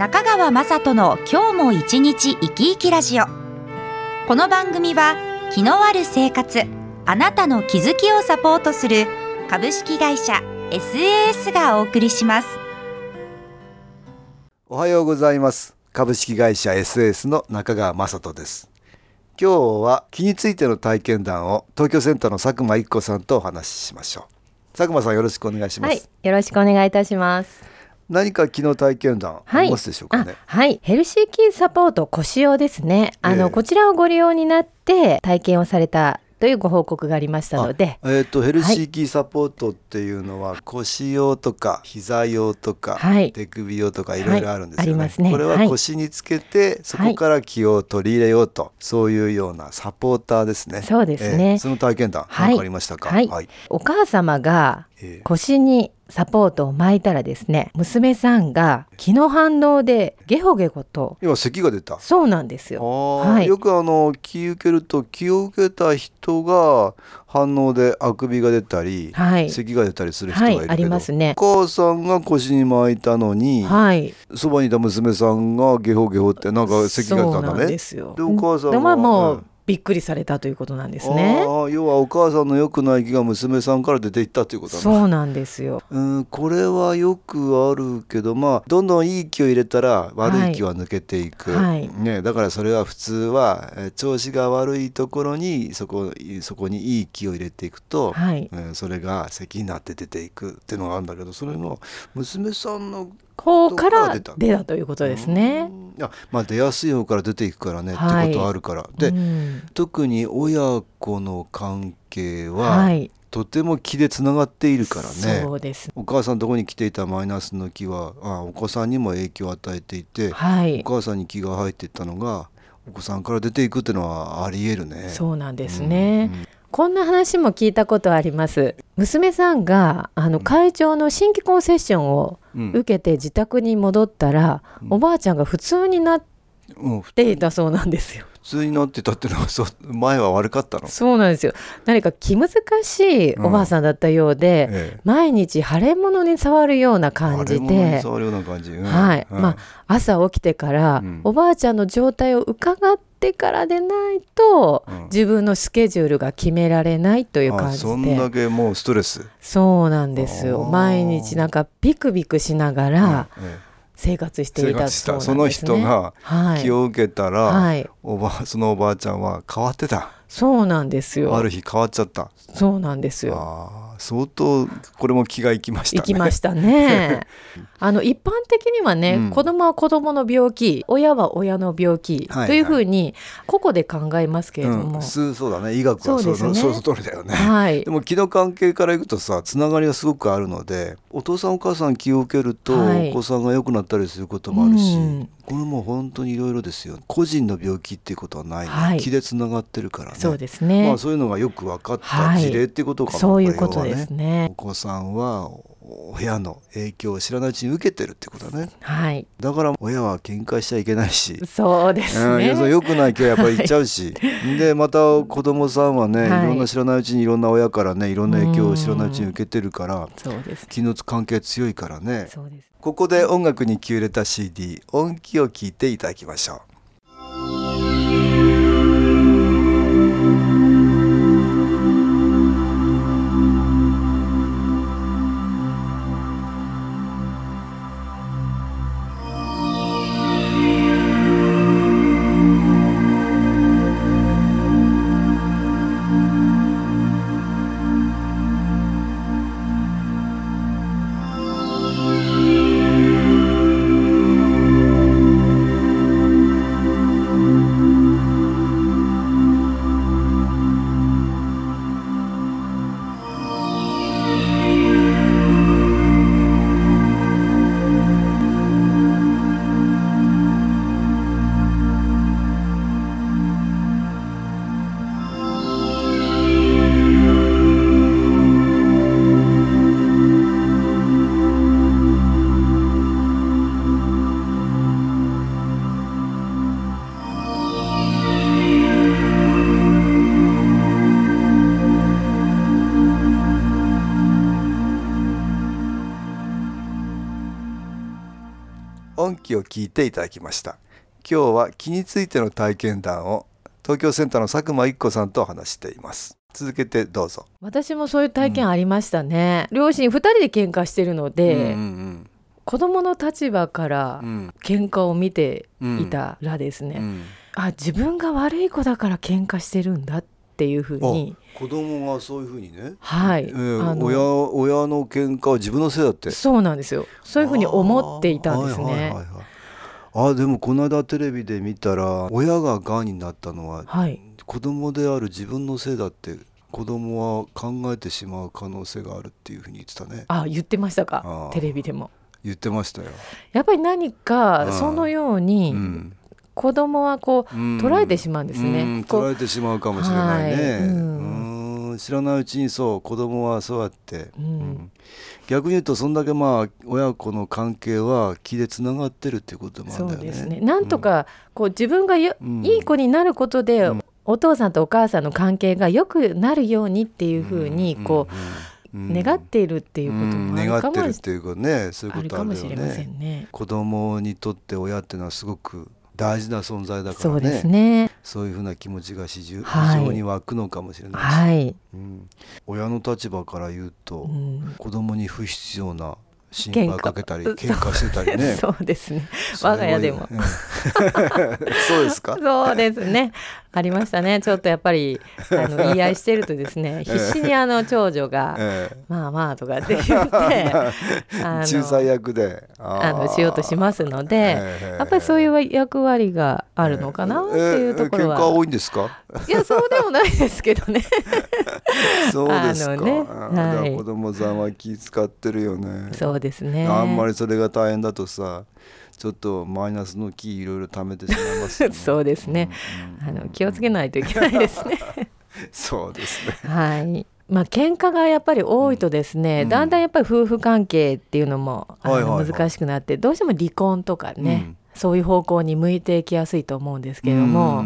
中川雅人の今日も一日生き生きラジオ。この番組は気のある生活あなたの気づきをサポートする株式会社 SAS がお送りします。おはようございます。株式会社 SAS の中川雅人です。今日は気についての体験談を東京センターの佐久間一子さんとお話ししましょう。佐久間さんよろしくお願いします、はい、よろしくお願いいたします何か昨日体験談ありますでしょうかね、はい、はい、ヘルシーキーサポート腰用ですね。あの、えー、こちらをご利用になって体験をされたというご報告がありましたので、えっ、ー、とヘルシーキーサポートっていうのは、腰用とか膝用とか、はい、手首用とかいろいろあるんですよね。ね。これは腰につけて、そこから気を取り入れようと、そういうようなサポーターですね。そうですね。えー、その体験談、はい、かりましたか？はい。お母様が腰にサポートを巻いたらですね娘さんが気の反応でゲホゲホと今咳が出た。そうなんですよ、はい、よくあの気受けると気を受けた人が反応であくびが出たり、はい、咳が出たりする人がいるけど、はい、ありますね。お母さんが腰に巻いたのに、はい、そばにいた娘さんがゲホゲホってなんか咳が出たんだね。でお母さんはもうびっくりされたということなんですね。要はお母さんの良くない気が娘さんから出ていったということそうなんですよ。うんこれはよくあるけどまあどんどんいい気を入れたら悪い気は抜けていく、はい、ね、だからそれは普通は調子が悪いところにそこそこにいい気を入れていくと、はい、それが咳になって出ていくっていうのがあるんだけどそれの娘さんの方から出たということですね。あまあ出やすい方から出ていくからね、はい、ってことあるから。で、うん、特に親子の関係は、はい、とても気でつながっているからね。そうです。お母さんのとこに来ていたマイナスの気はあお子さんにも影響を与えていて、はい、お母さんに気が入っていったのがお子さんから出ていくっていうのはありえるね。そうなんですね、うんうん。こんな話も聞いたことあります。娘さんがあの会長の新規婚セッションを受けて自宅に戻ったら、うん、おばあちゃんが普通になっていたそうなんですよ。普通になってたっていうのはそう前は悪かったの？そうなんですよ。何か気難しいおばあさんだったようで、うんええ、毎日腫れ物に触るような感じで。触るような感じ、うん、はい、うん、まあ朝起きてから、おばあちゃんの状態を伺ってからでないと、自分のスケジュールが決められないという感じで。そんだけもうストレス。そうなんですよ。毎日なんかビクビクしながら、生活していたそ、ね、その人が気を受けたら、はい、おばそのおばあちゃんは変わってた。そうなんですよ。ある日変わっちゃった。そうなんですよ相当これも気がいきましたね。いきましたね。あの一般的にはね、うん、子供は子供の病気、親は親の病気、というふうに個々で考えますけれども、うん、そうだね。医学はそうそ、ね、そうの通りだよね。はい。でも気の関係からいくとさ、つながりがすごくあるので、お父さんお母さん気を受けると、はい、お子さんが良くなったりすることもあるし。うんこれも本当にいろいろですよ。個人の病気っていうことはない、ね、はい、気でつながってるからね。そうですね、まあ、そういうのがよく分かった。事例っていうことかも、はい、そういうことですね。お子さんは親の影響を知らないうちに受けてるってことだね、はい、だから親は喧嘩しちゃいけないし。そうですね、うん、よくない気はやっぱり言っちゃうし、はい、でまた子供さんはね、はい、いろんな知らないうちにいろんな親からねいろんな影響を知らないうちに受けてるからそうです。気の関係強いからね。そうです。ここで音楽に気を入れた CD 音気を聞いていただきましょうを聞いていただきました。今日は気についての体験談を東京センターの佐久間一子さんと話しています。続けてどうぞ。私もそういう体験ありましたね、うん、両親2人で喧嘩してるので、うんうんうん。子供の立場から喧嘩を見ていたらですね、うん。うん、あ自分が悪い子だから喧嘩してるんだっていうふうに子供がそういうふうにね。はい、えー、親親の喧嘩は自分のせいだって。そうなんですよ。そういうふうに思っていたんですね。はいはいはいはい。あでもこの間テレビで見たら親ががんになったのは、はい、子供である自分のせいだって子供は考えてしまう可能性があるっていうふうに言ってたね。あ言ってましたか？テレビでも。言ってましたよ。やっぱり何かそのように、子供はこう捉えてしまうんですね。捉えてしまうかもしれないね。はい、うん知らないうちにそう子供はそうやって、うん、逆に言うとそんだけまあ親子の関係は気でつながってるっていうこともあるんだよね。そうですね。なんとかこう自分がよ、うん、いい子になることで、うん、お父さんとお母さんの関係が良くなるようにっていうふうにこう、願っているっていうこともあるかも、うん、願ってるっていうかねそういうことあるよねね。子供にとって親っていうのはすごく大事な存在だからね。そうですね。そういうふうな気持ちが非常に湧くのかもしれないし、はい。うん、親の立場から言うと、うん、子供に不必要な心配かけたり喧嘩。してたりね。そうですね。我が家でも、そうですか？そうですね。ありましたね。ちょっとやっぱりあの言い合いしてるとですね 必死にあの長女が「まあまあ」とかって言って 仲裁役で。あのしようとしますのでやっぱりそういう役割があるのかなっていうところは、喧嘩多いんですか？いやそうでもないですけどね。そうですか、ねはい、子供さんは気使ってるよね。そうですね。あんまりそれが大変だとさちょっとマイナスの気いろいろ貯めてしまいます、ね、そうですね、あの気をつけないといけないですね。そうですね。はい。まあ喧嘩がやっぱり多いとですね、うん、だんだんやっぱり夫婦関係っていうのも、あの難しくなってどうしても離婚とかね、そういう方向に向いていきやすいと思うんですけれども、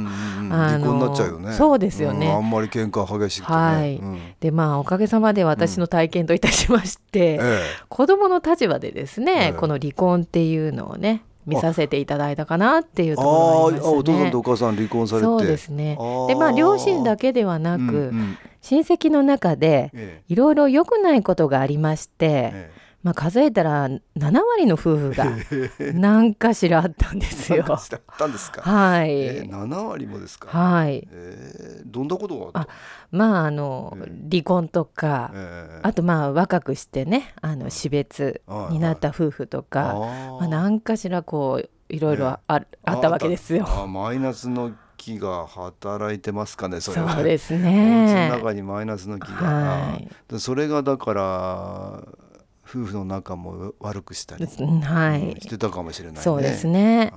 離婚になっちゃうよね。そうですよね、あんまり喧嘩激しくて、ね、はい、でまあおかげさまで私の体験といたしまして、うん。ええ、子供の立場でですね、え、この離婚っていうのをね見させていただいたかなっていうところがあね。お父さんとお母さん離婚されて。そうですね。でまあ両親だけではなく、うんうん、親戚の中でいろいろ良くないことがありまして、まあ、数えたら7割の夫婦が 何かしらあったんですよ。あったんですか？はい、えー、7割もですか？はい。えー、どんなことがあまああの、えー、離婚とか、えー、あとまあ若くしてねあの死別になった夫婦とか、まあ、何かしらこういろいろあ,、あったわけですよ。あマイナスの気が働いてますかねそれは。そうですね。の中にマイナスの気が、はい、それがだから夫婦の仲も悪くしたり、はい、してたかもしれない、ね、そうですね。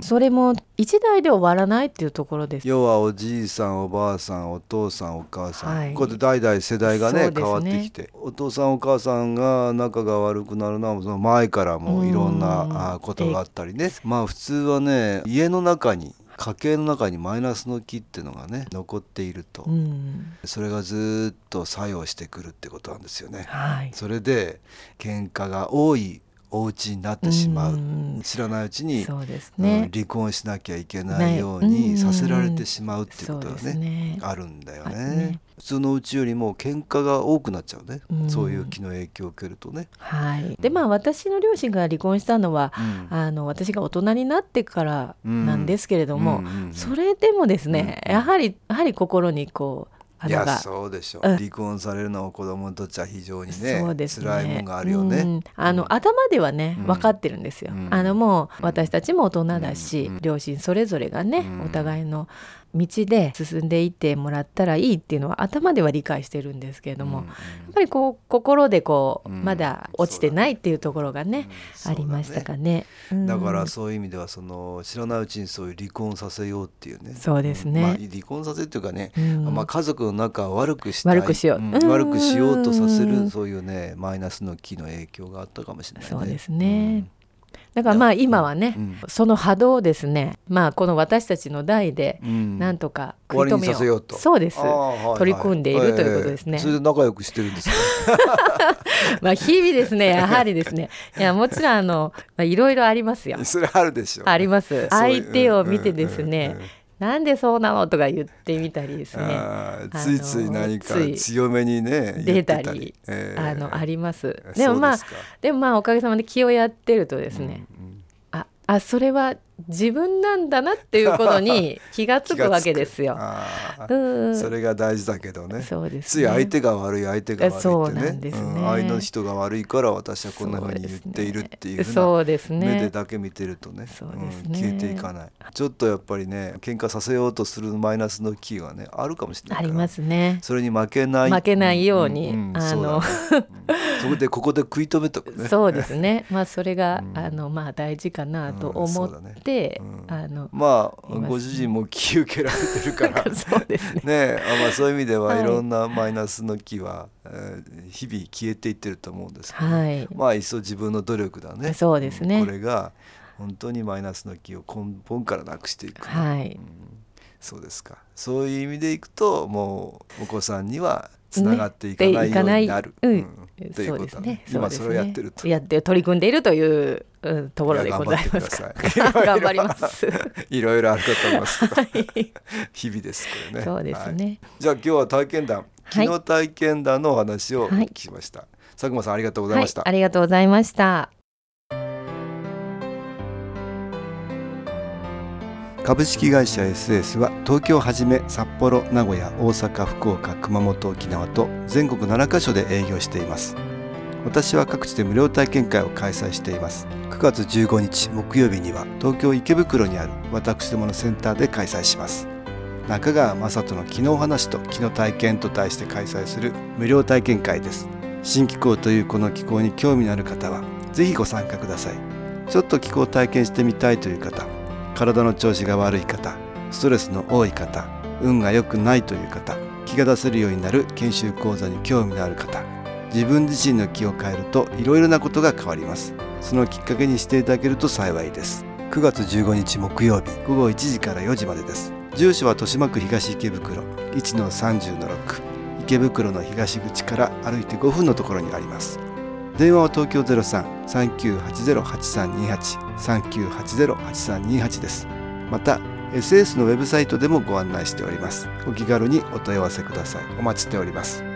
それも一代で終わらないっていうところです。要はおじいさんおばあさんお父さんお母さん、はい、こうやって代々世代がね、ね、変わってきてお父さんお母さんが仲が悪くなるのはその前からもいろんなことがあったりね。まあ普通はね家の中に家計の中にマイナスの気っていうのがね残っていると、うん、それがずっと作用してくるってことなんですよね。はい、それで喧嘩が多いお家になってしまう、うん、知らないうちにそうですね、うん、離婚しなきゃいけないようにさせられてしまうっていうことがねね、あるんだよね。ね。普通のうちよりも喧嘩が多くなっちゃうね、うん、そういう気の影響を受けるとね。はい、でまあ私の両親が離婚したのは、うん、あの私が大人になってからなんですけれども、それでもですね、やはりやはり心にこういやそうでしょう、うん、離婚されるのは子供にとっちゃ非常にねそうですね。辛いもんがあるよね、うん、あの頭ではね分かってるんですよ、あのもう私たちも大人だし、両親それぞれがね、お互いの道で進んでいってもらったらいいっていうのは頭では理解してるんですけれども、うんうん、やっぱりこう心でこう、うん、まだ落ちてないっていうところがねうん、ありましたかね、うん、だからそういう意味ではその知らないうちにそういう離婚させようっていうね。そうですね、まあ、離婚させっていうかね、まあ、家族の仲を悪くしたい。悪くしよう、悪くしようとさせるそういうねマイナスの気の影響があったかもしれないね。そうですね、だからまあ今はね、うん、その波動をですね。まあこの私たちの代でなんとか食い止めよう、うん、そうです、取り組んでいるということですね、それで仲良くしてるんです まあ日々ですねやはりですね。いやもちろんあのまあいろいろありますよ。それあるでしょう、あります。相手を見てですね、なんでそうなのとか言ってみたりですね。ついつい何か強めにね出たり、えー、あのあります。でもまあでもまあおかげさまで気をやってるとですね、うんうん、ああそれは自分なんだなっていうことに 気が付くわけですよ。うん、それが大事だけどね。そうです、ね、つい相手が悪い相手が悪いってね。ねうん、相の人が悪いから私はこんなふうに言っているっていうそうですね。目でだけ見てるとね、ねうん、消えていかない。ちょっとやっぱりね喧嘩させようとするマイナスのキーはねあるかもしれないありますね。それに負けない負けないように、あのそこでここで食い止めとくね。そうですね。まあそれが、あのまあ大事かなと思って。あのまあご主人も気受けられてるから。そうですね。ねあまあ、そういう意味ではい。ろんなマイナスの気は、えー、日々消えていってると思うんですけど、はい、まあいっそ自分の努力だね。そうですね、これが本当にマイナスの気を根本からなくしていく、はい、うん、そうですか。そういう意味でいくともうお子さんにはつながっていかないようになる。ね、うん。ということね。今それをやってると。やって取り組んでいるという、うん、ところでございますか。頑張ります。いろいろあるかと思いますはい、日々ですこれね。そうですね。はい、じゃあ今日は体験談、昨日体験談のお話をお聞きしました。佐久間さんありがとうございました。ありがとうございました。株式会社 SS は東京をはじめ札幌名古屋大阪福岡熊本沖縄と全国7カ所で営業しています私は各地で無料体験会を開催しています。9月15日木曜日には東京池袋にある私どものセンターで開催します。中川雅人の「昨日話と昨日体験」と題して開催する無料体験会です。新気候というこの気候に興味のある方は是非ご参加ください。ちょっと気候を体験してみたいという方体の調子が悪い方ストレスの多い方運が良くないという方気が出せるようになる研修講座に興味のある方自分自身の気を変えるといろいろなことが変わります。そのきっかけにしていただけると幸いです。9月15日木曜日。午後1時から4時までです。住所は豊島区東池袋1-30-6池袋の東口から歩いて5分のところにあります。電話は東京03-3980-8328 3980-8328です。また SS のウェブサイトでもご案内しております。お気軽にお問い合わせください。お待ちしております